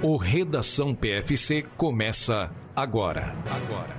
O Redação PFC começa agora. Agora.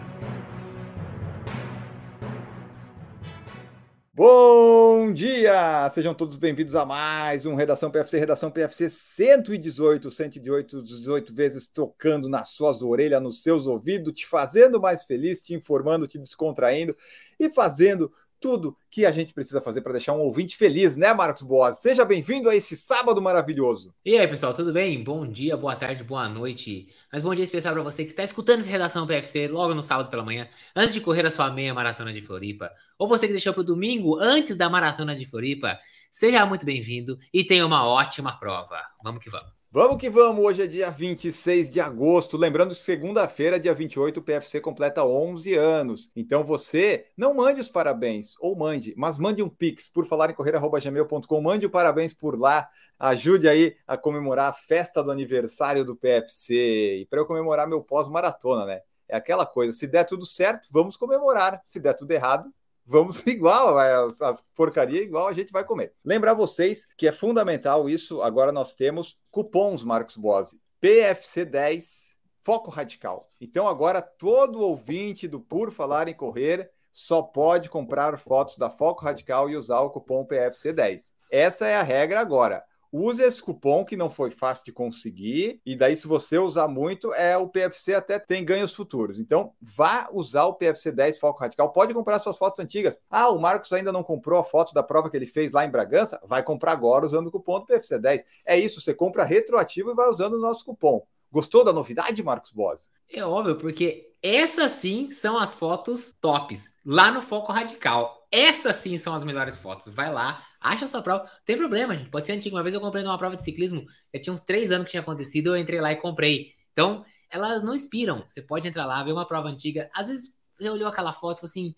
Bom dia! Sejam todos bem-vindos a mais um Redação PFC, Redação PFC 118, 118, 18 vezes tocando nas suas orelhas, nos seus ouvidos, te fazendo mais feliz, te informando, te descontraindo e fazendo tudo que a gente precisa fazer para deixar um ouvinte feliz, né, Marcos Boas? Seja bem-vindo a esse sábado maravilhoso. E aí, pessoal, tudo bem? Bom dia, boa tarde, boa noite. Mas bom dia especial para você que está escutando essa redação PFC logo no sábado pela manhã, antes de correr a sua meia maratona de Floripa, ou você que deixou para o domingo antes da maratona de Floripa. Seja muito bem-vindo e tenha uma ótima prova. Vamos que vamos. Vamos que vamos, hoje é dia 26 de agosto. Lembrando que segunda-feira, dia 28, o PFC completa 11 anos. Então você não mande os parabéns, ou mande, mas mande um pix por falar em correr.gmail.com. Mande o parabéns por lá. Ajude aí a comemorar a festa do aniversário do PFC. E para eu comemorar meu pós-maratona, né? É aquela coisa, se der tudo certo, vamos comemorar. Se der tudo errado, vamos igual, as, as porcaria igual a gente vai comer. Lembrar vocês que é fundamental isso, agora nós temos cupons, Marcos Bose, PFC10, Foco Radical. Então agora todo ouvinte do Por Falar em Correr só pode comprar fotos da Foco Radical e usar o cupom PFC10. Essa é a regra agora. Use esse cupom que não foi fácil de conseguir, e daí, se você usar muito, é o PFC até tem ganhos futuros. Então, vá usar o PFC 10 Foco Radical. Pode comprar suas fotos antigas. Ah, o Marcos ainda não comprou a foto da prova que ele fez lá em Bragança? Vai comprar agora usando o cupom do PFC 10. É isso, você compra retroativo e vai usando o nosso cupom. Gostou da novidade, Marcos Boas? É óbvio, porque essas sim são as fotos tops, lá no Foco Radical. Essas sim são as melhores fotos. Vai lá, acha a sua prova. Não tem problema, gente. Pode ser antigo. Uma vez eu comprei numa prova de ciclismo, já tinha uns três anos que tinha acontecido, eu entrei lá e comprei. Então, elas não inspiram. Você pode entrar lá, ver uma prova antiga. Às vezes você olhou aquela foto e falou assim: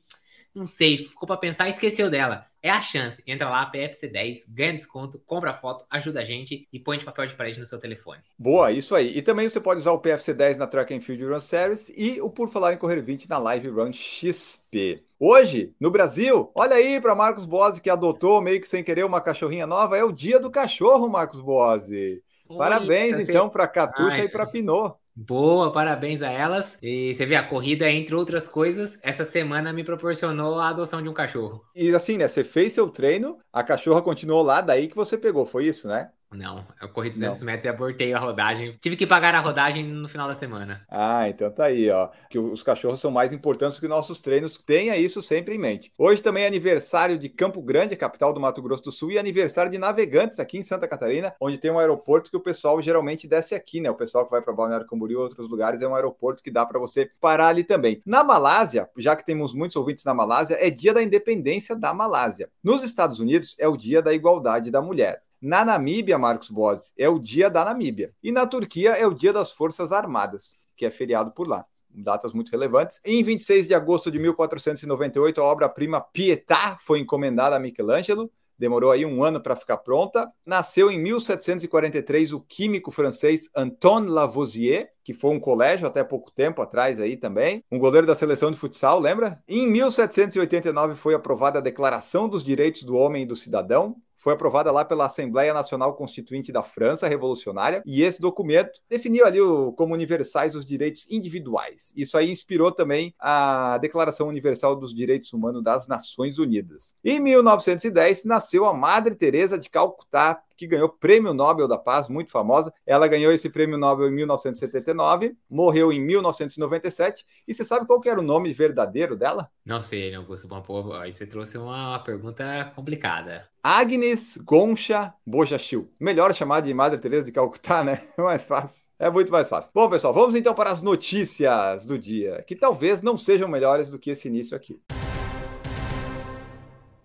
não sei, ficou para pensar e esqueceu dela. É a chance. Entra lá, PFC10, ganha desconto, compra a foto, ajuda a gente e põe de papel de parede no seu telefone. Boa, isso aí. E também você pode usar o PFC10 na Track and Field Run Series e o Por Falar em Correr 20 na Live Run XP. Hoje, no Brasil, olha aí para Marcos Bose que adotou meio que sem querer uma cachorrinha nova, é o dia do cachorro, Marcos Bose. Parabéns então para Catuxa Ai. e para Pinot. Boa, parabéns a elas. E você vê, a corrida, entre outras coisas, essa semana me proporcionou a adoção de um cachorro. E assim, né? Você fez seu treino, a cachorra continuou lá, daí que você pegou, foi isso, né? Não, eu corri 200 Não. metros e abortei a rodagem. Tive que pagar a rodagem no final da semana. Ah, então tá aí, ó. Que os cachorros são mais importantes que nossos treinos. Tenha isso sempre em mente. Hoje também é aniversário de Campo Grande, capital do Mato Grosso do Sul, e aniversário de Navegantes aqui em Santa Catarina, onde tem um aeroporto que o pessoal geralmente desce aqui, né? O pessoal que vai para Balneário Camboriú e outros lugares é um aeroporto que dá para você parar ali também. Na Malásia, já que temos muitos ouvintes na Malásia, é dia da independência da Malásia. Nos Estados Unidos é o dia da igualdade da mulher. Na Namíbia, Marcos Bose, é o dia da Namíbia. E na Turquia é o dia das Forças Armadas, que é feriado por lá. Datas muito relevantes. Em 26 de agosto de 1498, a obra-prima Pietà foi encomendada a Michelangelo. Demorou aí um ano para ficar pronta. Nasceu em 1743 o químico francês Antoine Lavoisier, que foi um colégio até pouco tempo atrás aí também, um goleiro da seleção de futsal, lembra? Em 1789 foi aprovada a Declaração dos Direitos do Homem e do Cidadão, foi aprovada lá pela Assembleia Nacional Constituinte da França Revolucionária, e esse documento definiu ali o, como universais os direitos individuais. Isso aí inspirou também a Declaração Universal dos Direitos Humanos das Nações Unidas. Em 1910 nasceu a Madre Teresa de Calcutá, que ganhou o Prêmio Nobel da Paz, muito famosa. Ela ganhou esse Prêmio Nobel em 1979, morreu em 1997. E você sabe qual que era o nome verdadeiro dela? Não sei, não Augusto. Bom, aí você trouxe uma pergunta complicada. Agnes Goncha Bojachil. Melhor chamar de Madre Teresa de Calcutá, né? É mais fácil. É muito mais fácil. Bom, pessoal, vamos então para as notícias do dia, que talvez não sejam melhores do que esse início aqui.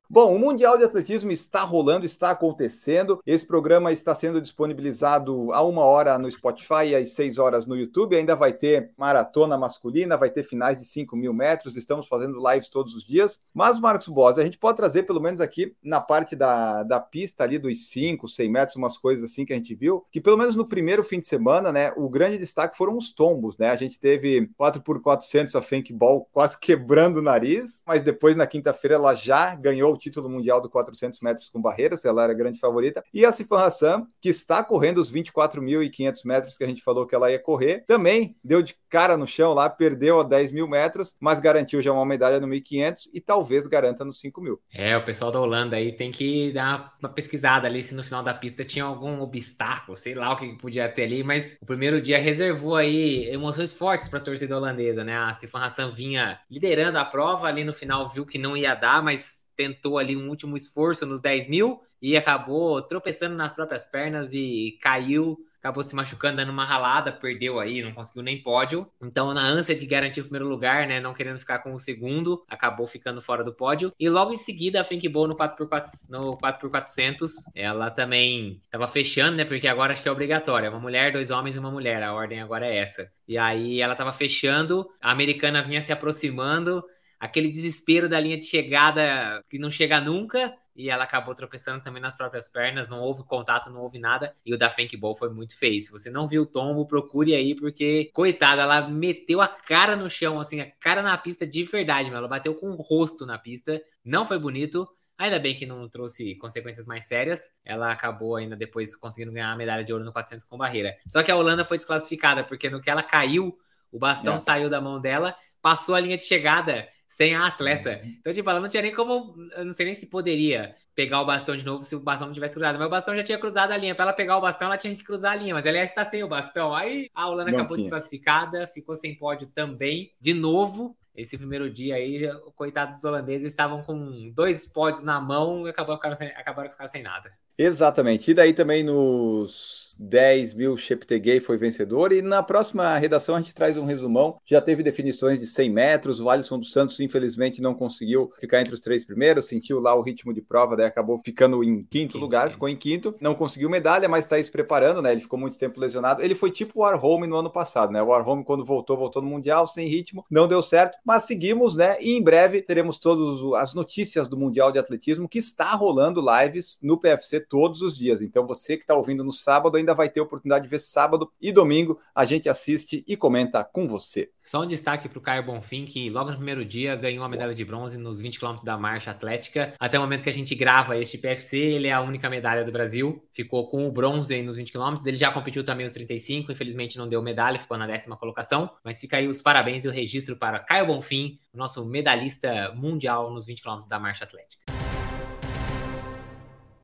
Bom, o Mundial de Atletismo está rolando, está acontecendo. Esse programa está sendo disponibilizado a uma hora no Spotify e às seis horas no YouTube. Ainda vai ter maratona masculina, vai ter finais de 5 mil metros. Estamos fazendo lives todos os dias. Mas, Marcos Boas, a gente pode trazer, pelo menos aqui na parte da, da pista ali dos 5, 100 metros, umas coisas assim que a gente viu, que pelo menos no primeiro fim de semana, né, o grande destaque foram os tombos, né? A gente teve 4x400 a Ball quase quebrando o nariz, mas depois na quinta-feira ela já ganhou o título mundial do 400 metros com barreiras, ela era a grande favorita. E a Sifan Hassan, que está correndo os 24.500 metros que a gente falou que ela ia correr, também deu de cara no chão lá, perdeu a 10 mil metros, mas garantiu já uma medalha no 1.500 e talvez garanta no 5 mil. É, o pessoal da Holanda aí tem que dar uma pesquisada ali se no final da pista tinha algum obstáculo, sei lá o que podia ter ali, mas o primeiro dia reservou aí emoções fortes para a torcida holandesa, né? A Sifan Hassan vinha liderando a prova, ali no final viu que não ia dar, mas tentou ali um último esforço nos 10 mil e acabou tropeçando nas próprias pernas e caiu acabou se machucando, dando uma ralada, perdeu aí, não conseguiu nem pódio. Então, na ânsia de garantir o primeiro lugar, né, não querendo ficar com o segundo, acabou ficando fora do pódio. E logo em seguida, a Fink Bowl no 4x4, no 4x400, ela também estava fechando, né, porque agora acho que é obrigatório, é uma mulher, dois homens e uma mulher, a ordem agora é essa. E aí ela estava fechando, a americana vinha se aproximando, aquele desespero da linha de chegada que não chega nunca, e ela acabou tropeçando também nas próprias pernas, não houve contato, não houve nada, e o da Fank Ball foi muito feio. Se você não viu o tombo, procure aí, porque, coitada, ela meteu a cara no chão, assim, a cara na pista de verdade, ela bateu com o rosto na pista, não foi bonito, Ainda bem que não trouxe consequências mais sérias. Ela acabou ainda depois conseguindo ganhar a medalha de ouro no 400 com barreira. Só que a Holanda foi desclassificada, porque no que ela caiu, o bastão é. saiu da mão dela, passou a linha de chegada sem a atleta. Uhum. Então, tipo, ela não tinha nem como. Eu não sei nem se poderia pegar o bastão de novo se o bastão não tivesse cruzado. Mas o bastão já tinha cruzado a linha. Para ela pegar o bastão, ela tinha que cruzar a linha. Mas ela está sem o bastão. Aí a Holanda não acabou tinha. desclassificada, ficou sem pódio também. De novo, esse primeiro dia aí, coitado dos holandeses estavam com dois pódios na mão e acabou, acabaram ficando sem nada. Exatamente. E daí também nos 10 mil Cheptegei foi vencedor. E na próxima redação a gente traz um resumão. Já teve definições de 100 metros. O Alisson dos Santos, infelizmente, não conseguiu ficar entre os três primeiros. Sentiu lá o ritmo de prova, daí acabou ficando em quinto lugar. Ficou em quinto. Não conseguiu medalha, mas está se preparando, né? Ele ficou muito tempo lesionado. Ele foi tipo o Warholm no ano passado, né? O Warholm, quando voltou, voltou no Mundial, sem ritmo. Não deu certo, mas seguimos, né? E em breve teremos todas as notícias do Mundial de Atletismo que está rolando lives no PFC todos os dias. Então você que está ouvindo no sábado ainda vai ter oportunidade de ver sábado e domingo. A gente assiste e comenta com você. Só um destaque para o Caio Bonfim, que logo no primeiro dia ganhou a medalha de bronze nos 20 km da marcha atlética. Até o momento que a gente grava este PFC, ele é a única medalha do Brasil. Ficou com o bronze nos 20 km. Ele já competiu também os 35, infelizmente não deu medalha, ficou na décima colocação. Mas fica aí os parabéns e o registro para Caio Bonfim, nosso medalhista mundial nos 20 km da marcha atlética.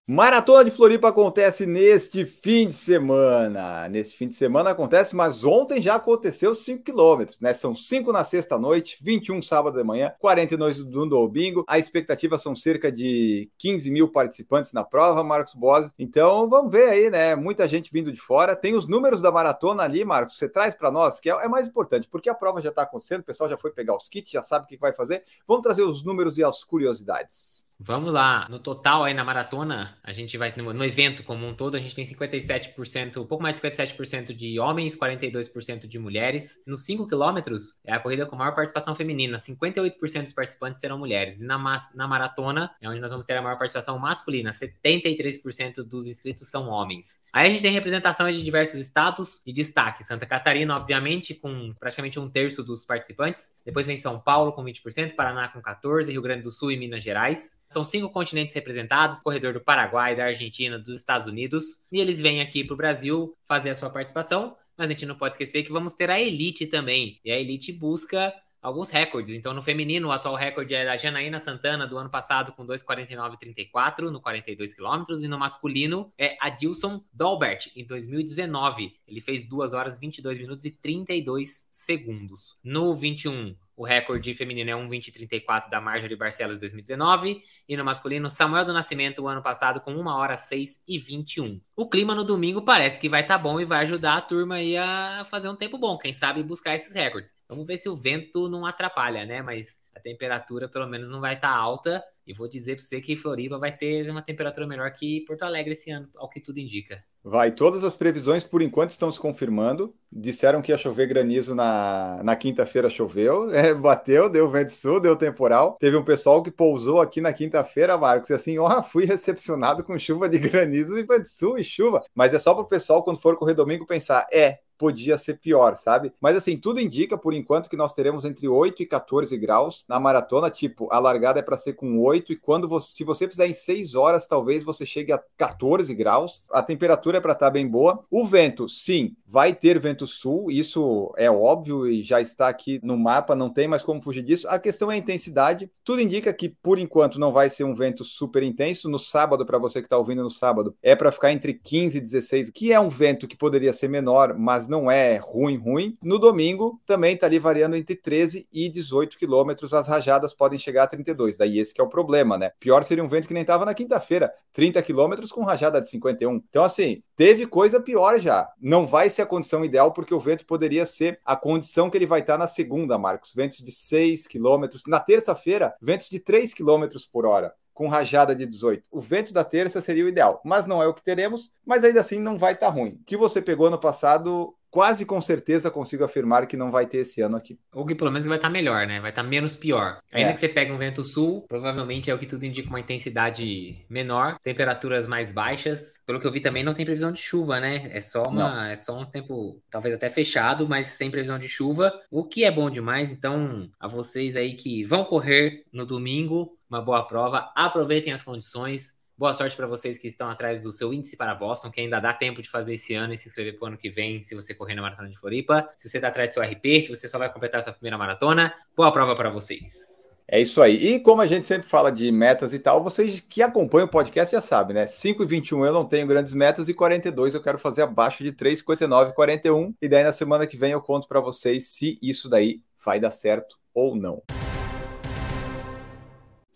Maratona de Floripa acontece neste fim de semana. Neste fim de semana acontece, mas ontem já aconteceu 5 quilômetros, né? São 5 na sexta-noite, 21 sábado de manhã, 42 do domingo. A expectativa são cerca de 15 mil participantes na prova, Marcos Boas. Então vamos ver aí, né? Muita gente vindo de fora. Tem os números da maratona ali, Marcos. Você traz para nós, que é, é, mais importante, porque a prova já está acontecendo, o pessoal já foi pegar os kits, já sabe o que vai fazer. Vamos trazer os números e as curiosidades. Vamos lá, no total aí na maratona, a gente vai no, no evento como um todo, a gente tem 57%, um pouco mais de 57% de homens, 42% de mulheres. Nos 5 quilômetros é a corrida com maior participação feminina, 58% dos participantes serão mulheres. E na, na maratona é onde nós vamos ter a maior participação masculina, 73% dos inscritos são homens. Aí a gente tem representação de diversos estados e destaque. Santa Catarina, obviamente, com praticamente um terço dos participantes. Depois vem São Paulo com 20%, Paraná com 14%, Rio Grande do Sul e Minas Gerais. São cinco continentes representados: corredor do Paraguai, da Argentina, dos Estados Unidos. E eles vêm aqui para o Brasil fazer a sua participação. Mas a gente não pode esquecer que vamos ter a Elite também. E a Elite busca alguns recordes. Então, no feminino, o atual recorde é da Janaína Santana, do ano passado, com 2,49,34 no 42 quilômetros. E no masculino é a Dilson Dolbert, em 2019. Ele fez 2 horas 22 minutos e 32 segundos. No 21, o recorde feminino é 1,2034 da Marjorie Barcelos 2019. E no masculino, Samuel do Nascimento, o ano passado, com 1 hora 6 e 21. O clima no domingo parece que vai estar tá bom e vai ajudar a turma aí a fazer um tempo bom. Quem sabe buscar esses recordes. Vamos ver se o vento não atrapalha, né? Mas a temperatura pelo menos não vai estar tá alta. E vou dizer para você que Floripa vai ter uma temperatura melhor que Porto Alegre esse ano, ao que tudo indica. Vai, todas as previsões por enquanto estão se confirmando. Disseram que ia chover granizo na, na quinta-feira, choveu, é, bateu, deu vento sul, deu temporal. Teve um pessoal que pousou aqui na quinta-feira, Marcos, e assim, ó, fui recepcionado com chuva de granizo e vento sul e chuva. Mas é só para o pessoal, quando for correr domingo, pensar: é, podia ser pior, sabe? Mas assim, tudo indica por enquanto que nós teremos entre 8 e 14 graus na maratona, tipo, a largada é para ser com 8 e quando você, se você fizer em 6 horas, talvez você chegue a 14 graus. A temperatura é para estar tá bem boa. O vento, sim, vai ter vento sul, isso é óbvio e já está aqui no mapa, não tem mais como fugir disso. A questão é a intensidade. Tudo indica que por enquanto não vai ser um vento super intenso. No sábado, para você que está ouvindo no sábado, é para ficar entre 15 e 16, que é um vento que poderia ser menor, mas não é ruim, ruim. No domingo, também está ali variando entre 13 e 18 quilômetros. As rajadas podem chegar a 32. Daí esse é o problema, né? Pior seria um vento que nem estava na quinta-feira, 30 quilômetros com rajada de 51. Então, assim, teve coisa pior já. Não vai ser a condição ideal, porque o vento poderia ser a condição que ele vai estar na segunda, Marcos. Ventos de 6 quilômetros. Na terça-feira, ventos de 3 quilômetros por hora com rajada de 18. O vento da terça seria o ideal, mas não é o que teremos, mas ainda assim não vai estar tá ruim. O que você pegou no passado, quase com certeza consigo afirmar que não vai ter esse ano aqui. Ou que pelo menos vai estar tá melhor, né? Vai estar tá menos pior. Ainda é. que você pegue um vento sul, provavelmente é o que tudo indica uma intensidade menor, temperaturas mais baixas. Pelo que eu vi também não tem previsão de chuva, né? É só uma, é só um tempo talvez até fechado, mas sem previsão de chuva, o que é bom demais. Então, a vocês aí que vão correr no domingo, uma boa prova. Aproveitem as condições. Boa sorte para vocês que estão atrás do seu índice para Boston, que ainda dá tempo de fazer esse ano e se inscrever para o ano que vem, se você correr na Maratona de Floripa. Se você está atrás do seu RP, se você só vai completar sua primeira maratona, boa prova para vocês. É isso aí. E como a gente sempre fala de metas e tal, vocês que acompanham o podcast já sabem, né? 5 e 21 eu não tenho grandes metas e 42 eu quero fazer abaixo de 3, 59 e 41. E daí na semana que vem eu conto para vocês se isso daí vai dar certo ou não.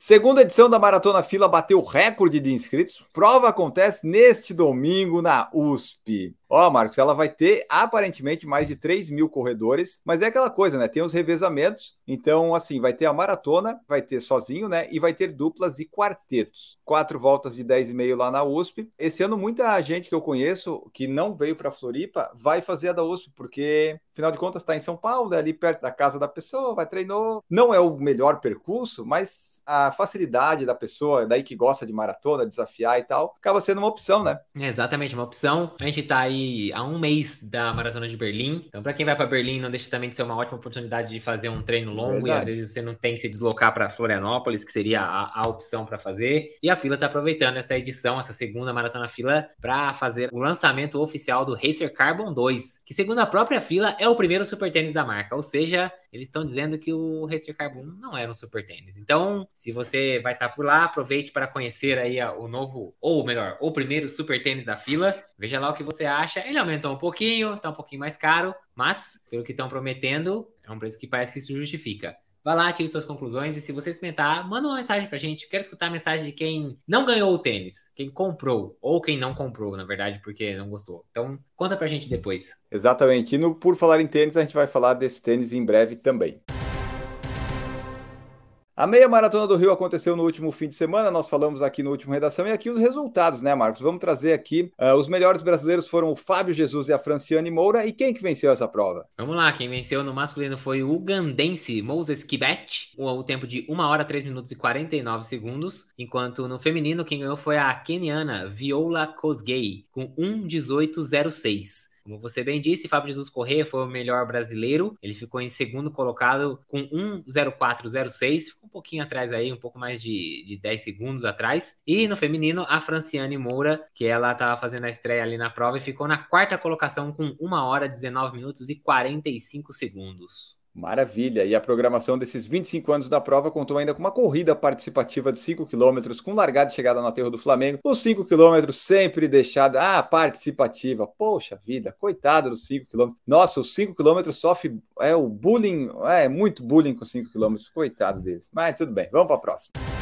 Segunda edição da Maratona Fila bateu recorde de inscritos. Prova acontece neste domingo na USP. Ó, Marcos, ela vai ter aparentemente mais de 3 mil corredores, mas é aquela coisa, né? Tem os revezamentos, então, assim, vai ter a maratona, vai ter sozinho, né? E vai ter duplas e quartetos. Quatro voltas de 10,5 lá na USP. Esse ano, muita gente que eu conheço que não veio para Floripa vai fazer a da USP, porque, afinal de contas, está em São Paulo, é ali perto da casa da pessoa, vai treinou. Não é o melhor percurso, mas a facilidade da pessoa, daí que gosta de maratona, desafiar e tal, acaba sendo uma opção, né? exatamente, uma opção. A gente tá aí aí há um mês da Maratona de Berlim. Então, para quem vai para Berlim, não deixa também de ser uma ótima oportunidade de fazer um treino longo Verdade. e às vezes você não tem que se deslocar para Florianópolis, que seria a, a opção para fazer. E a fila está aproveitando essa edição, essa segunda Maratona Fila, para fazer o lançamento oficial do Racer Carbon 2, que segundo a própria fila é o primeiro super tênis da marca. Ou seja, eles estão dizendo que o Racer Carbon não era um super tênis. Então, se você vai estar tá por lá, aproveite para conhecer aí o novo, ou melhor, o primeiro super tênis da fila. Veja lá o que você acha. Ele aumentou um pouquinho, está um pouquinho mais caro, mas pelo que estão prometendo, é um preço que parece que se justifica. Vá lá, tire suas conclusões e se você experimentar, manda uma mensagem pra gente. Quero escutar a mensagem de quem não ganhou o tênis, quem comprou, ou quem não comprou, na verdade, porque não gostou. Então, conta pra gente depois. Exatamente. E no Por Falar em Tênis, a gente vai falar desse tênis em breve também. A meia maratona do Rio aconteceu no último fim de semana, nós falamos aqui no último redação e aqui os resultados, né, Marcos? Vamos trazer aqui. Uh, os melhores brasileiros foram o Fábio Jesus e a Franciane Moura. E quem que venceu essa prova? Vamos lá, quem venceu no masculino foi o ugandense Moses Kibet, o, o tempo de 1 hora 3 minutos e 49 segundos, enquanto no feminino quem ganhou foi a keniana Viola Kosgei, com 1:18:06. Como você bem disse, Fábio Jesus Corrêa foi o melhor brasileiro. Ele ficou em segundo colocado com 1,0406. Ficou um pouquinho atrás aí, um pouco mais de, de 10 segundos atrás. E no feminino, a Franciane Moura, que ela estava fazendo a estreia ali na prova e ficou na quarta colocação com 1 hora 19 minutos e 45 segundos. Maravilha! E a programação desses 25 anos da prova contou ainda com uma corrida participativa de 5 km com largada e chegada no aterro do Flamengo. Os 5 km sempre deixada, ah, participativa. Poxa vida, coitado dos 5 km. Nossa, os 5 km sofre é o bullying, é muito bullying com 5 km, coitado deles. Mas tudo bem, vamos para a próxima.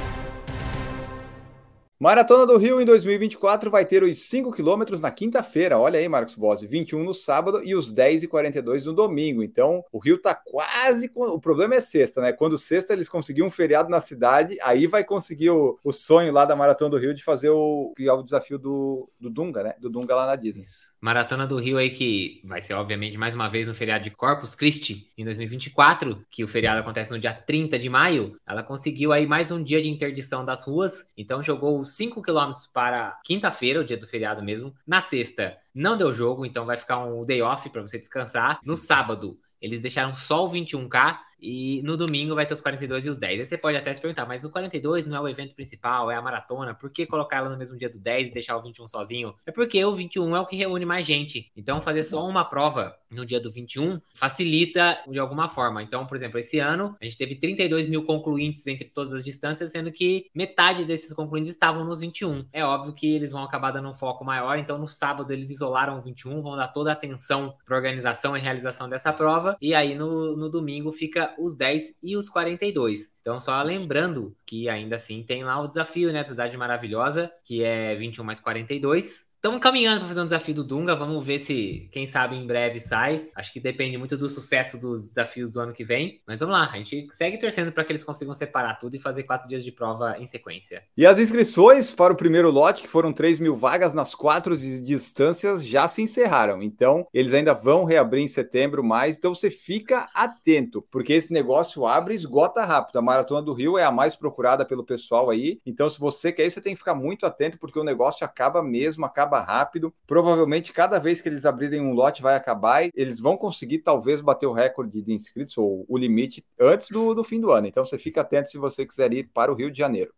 Maratona do Rio em 2024 vai ter os 5 quilômetros na quinta-feira. Olha aí, Marcos Bossi, 21 no sábado e os 10 e 42 no domingo. Então, o Rio tá quase. O problema é sexta, né? Quando sexta eles conseguiram um feriado na cidade, aí vai conseguir o, o sonho lá da Maratona do Rio de fazer o, o desafio do, do Dunga, né? Do Dunga lá na Disney. Isso. Maratona do Rio aí que vai ser, obviamente, mais uma vez no feriado de Corpus Christi em 2024, que o feriado acontece no dia 30 de maio. Ela conseguiu aí mais um dia de interdição das ruas, então jogou os 5 km para quinta-feira, o dia do feriado mesmo. Na sexta, não deu jogo, então vai ficar um day off para você descansar. No sábado, eles deixaram só o 21K e no domingo vai ter os 42 e os 10. Aí você pode até se perguntar, mas o 42 não é o evento principal, é a maratona, por que colocar ela no mesmo dia do 10 e deixar o 21 sozinho? É porque o 21 é o que reúne mais gente. Então fazer só uma prova no dia do 21 facilita de alguma forma. Então, por exemplo, esse ano a gente teve 32 mil concluintes entre todas as distâncias, sendo que metade desses concluintes estavam nos 21. É óbvio que eles vão acabar dando um foco maior, então no sábado eles isolaram o 21, vão dar toda a atenção para organização e realização dessa prova, e aí no, no domingo fica os 10 e os 42. Então, só lembrando que ainda assim tem lá o desafio, né? Cidade Maravilhosa, que é 21 mais 42. Estamos caminhando para fazer um desafio do Dunga. Vamos ver se, quem sabe, em breve sai. Acho que depende muito do sucesso dos desafios do ano que vem. Mas vamos lá, a gente segue torcendo para que eles consigam separar tudo e fazer quatro dias de prova em sequência. E as inscrições para o primeiro lote, que foram 3 mil vagas nas quatro distâncias, já se encerraram. Então, eles ainda vão reabrir em setembro mais. Então, você fica atento, porque esse negócio abre e esgota rápido. A Maratona do Rio é a mais procurada pelo pessoal aí. Então, se você quer você tem que ficar muito atento, porque o negócio acaba mesmo, acaba acaba rápido. Provavelmente, cada vez que eles abrirem um lote, vai acabar. E eles vão conseguir, talvez, bater o recorde de inscritos ou o limite antes do, do fim do ano. Então, você fica atento se você quiser ir para o Rio de Janeiro.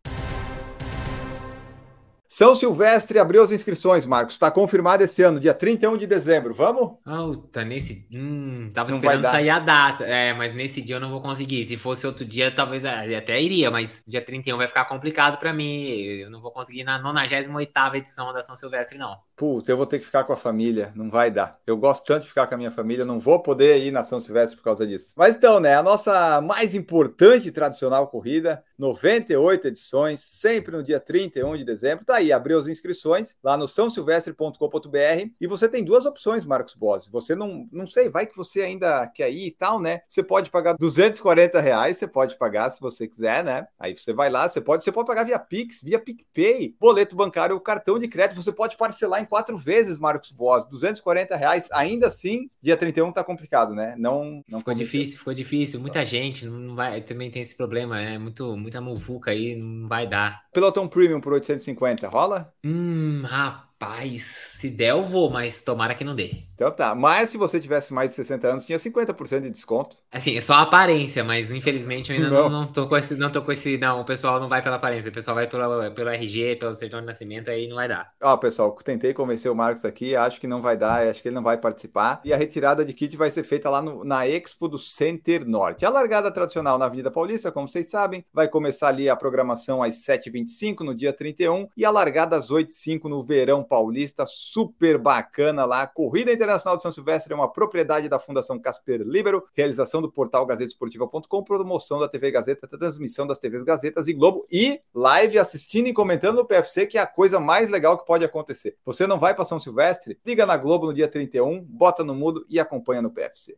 São Silvestre abriu as inscrições, Marcos. Está confirmado esse ano, dia 31 de dezembro. Vamos? Puta, nesse. Hum, tava não esperando sair a data. É, mas nesse dia eu não vou conseguir. Se fosse outro dia, talvez é, até iria, mas dia 31 vai ficar complicado para mim. Eu não vou conseguir na 98 edição da São Silvestre, não. Putz, eu vou ter que ficar com a família. Não vai dar. Eu gosto tanto de ficar com a minha família, não vou poder ir na São Silvestre por causa disso. Mas então, né, a nossa mais importante e tradicional corrida, 98 edições, sempre no dia 31 de dezembro. Tá aí aí, abriu as inscrições lá no sãosilvestre.com.br e você tem duas opções, Marcos Bossi. Você não, não sei, vai que você ainda quer ir e tal, né? Você pode pagar 240 reais, você pode pagar se você quiser, né? Aí você vai lá, você pode, você pode pagar via Pix, via PicPay, boleto bancário ou cartão de crédito. Você pode parcelar em quatro vezes, Marcos Bossi, 240 reais. Ainda assim, dia 31 tá complicado, né? Não, não ficou difícil, ficou difícil. Muita gente não vai, também tem esse problema, é né? muito, muita muvuca aí, não vai dar. Pelotão Premium por 850, rola? Hum, rapaz. Rapaz, se der eu vou, mas tomara que não dê. Então tá, mas se você tivesse mais de 60 anos, tinha 50% de desconto. Assim, é só a aparência, mas infelizmente eu ainda não, não, não, tô com esse, não tô com esse, não, o pessoal não vai pela aparência, o pessoal vai pela, pelo RG, pelo certidão de nascimento, aí não vai dar. Ó, pessoal, tentei convencer o Marcos aqui, acho que não vai dar, acho que ele não vai participar, e a retirada de kit vai ser feita lá no, na Expo do Center Norte. A largada tradicional na Avenida Paulista, como vocês sabem, vai começar ali a programação às 7h25 no dia 31, e a largada às 8h05 no verão Paulista, super bacana lá. Corrida Internacional de São Silvestre é uma propriedade da Fundação Casper Libero, realização do portal gazetesportiva.com, promoção da TV Gazeta, transmissão das TVs Gazetas e Globo e live assistindo e comentando no PFC, que é a coisa mais legal que pode acontecer. Você não vai para São Silvestre? Liga na Globo no dia 31, bota no mudo e acompanha no PFC.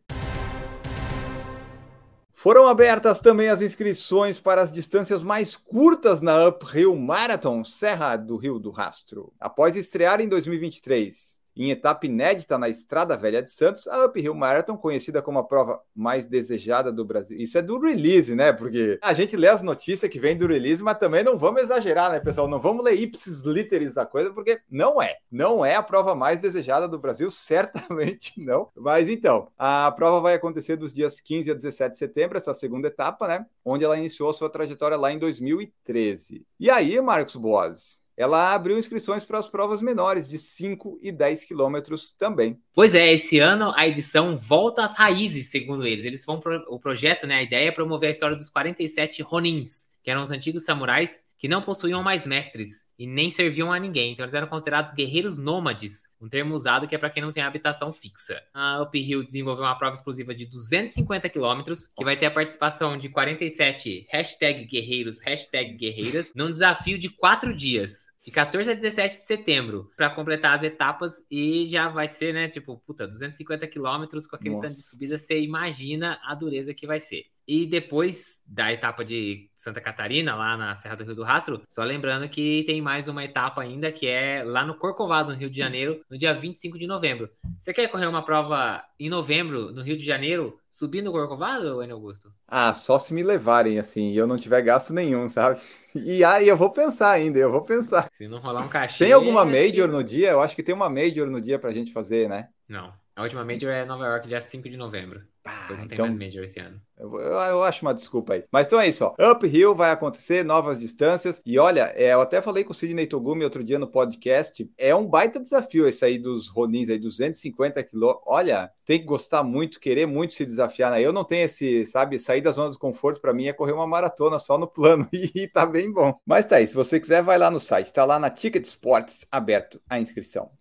Foram abertas também as inscrições para as distâncias mais curtas na Uphill Marathon Serra do Rio do Rastro. Após estrear em 2023 em etapa inédita na Estrada Velha de Santos, a Uphill Marathon, conhecida como a prova mais desejada do Brasil. Isso é do release, né? Porque a gente lê as notícias que vem do release, mas também não vamos exagerar, né, pessoal? Não vamos ler ipsis literis da coisa, porque não é. Não é a prova mais desejada do Brasil, certamente não. Mas então, a prova vai acontecer dos dias 15 a 17 de setembro, essa segunda etapa, né? Onde ela iniciou a sua trajetória lá em 2013. E aí, Marcos Boas, ela abriu inscrições para as provas menores, de 5 e 10 quilômetros também. Pois é, esse ano a edição volta às raízes, segundo eles. Eles vão pro, o projeto, né, a ideia é promover a história dos 47 Ronins, que eram os antigos samurais que não possuíam mais mestres e nem serviam a ninguém. Então eles eram considerados guerreiros nômades, um termo usado que é para quem não tem habitação fixa. A Uphill desenvolveu uma prova exclusiva de 250 quilômetros, que Nossa. vai ter a participação de 47 hashtag guerreiros, hashtag guerreiras, num desafio de quatro dias de 14 a 17 de setembro para completar as etapas e já vai ser, né, tipo, puta, 250 quilômetros com aquele Nossa. tanto de subida, você imagina a dureza que vai ser. E depois da etapa de Santa Catarina, lá na Serra do Rio do Rastro, só lembrando que tem mais uma etapa ainda, que é lá no Corcovado, no Rio de Janeiro, no dia 25 de novembro. Você quer correr uma prova em novembro, no Rio de Janeiro, subindo o Corcovado, Enio Augusto? Ah, só se me levarem, assim, e eu não tiver gasto nenhum, sabe? E aí eu vou pensar ainda, eu vou pensar. Se não rolar um cachê... Tem alguma major no dia? Eu acho que tem uma major no dia pra gente fazer, né? Não. A última Major é Nova York, dia 5 de novembro. Ah, não então, tem mais Major esse ano. Eu, eu, acho uma desculpa aí. Mas então é isso, ó. Uphill vai acontecer, novas distâncias. E olha, é, eu até falei com o Sidney Togumi outro dia no podcast. É um baita desafio esse aí dos Ronins aí, 250 quilômetros. Olha, tem que gostar muito, querer muito se desafiar. Né? Eu não tenho esse, sabe, sair da zona do conforto para mim é correr uma maratona só no plano. E tá bem bom. Mas tá aí, se você quiser, vai lá no site. Tá lá na Ticket Sports aberto a inscrição.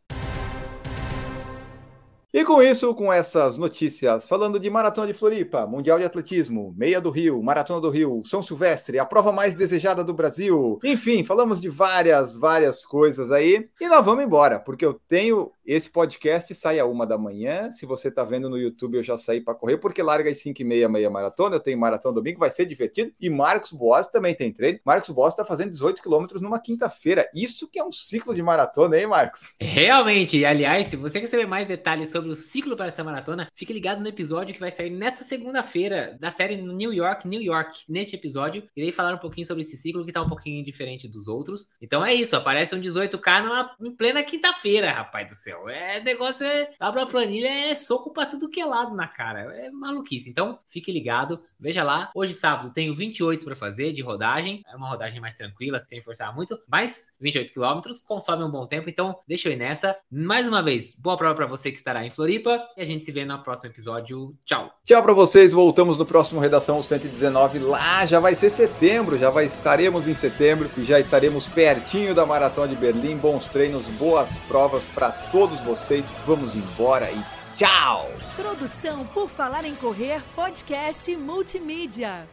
E com isso, com essas notícias, falando de Maratona de Floripa, Mundial de Atletismo, Meia do Rio, Maratona do Rio, São Silvestre, a prova mais desejada do Brasil. Enfim, falamos de várias, várias coisas aí. E nós vamos embora, porque eu tenho esse podcast sai a uma da manhã. Se você está vendo no YouTube, eu já saí para correr, porque larga às 5 e meia, meia maratona. Eu tenho maratona domingo, vai ser divertido. E Marcos Boas também tem treino. Marcos Boas está fazendo 18 quilômetros numa quinta-feira. Isso que é um ciclo de maratona, hein, Marcos? Realmente. Aliás, se você quer saber mais detalhes sobre o ciclo para essa maratona, fique ligado no episódio que vai sair nesta segunda-feira da série New York, New York. Neste episódio, irei falar um pouquinho sobre esse ciclo que está um pouquinho diferente dos outros. Então é isso, aparece um 18K numa, em plena quinta-feira, rapaz do céu É negócio é. Abre a planilha, é soco pra tudo que é lado na cara. É maluquice. Então, fique ligado. Veja lá. Hoje, sábado, tenho 28 para fazer de rodagem. É uma rodagem mais tranquila, sem forçar muito. Mas 28 quilômetros consome um bom tempo. Então, deixa eu ir nessa. Mais uma vez, boa prova para você que estará em Floripa. E a gente se vê no próximo episódio. Tchau. Tchau para vocês. Voltamos no próximo Redação 119. Lá já vai ser setembro. Já vai estaremos em setembro. E já estaremos pertinho da Maratona de Berlim. Bons treinos, boas provas para todos todos vocês. Vamos embora e tchau! Produção por Falar em Correr, podcast multimídia.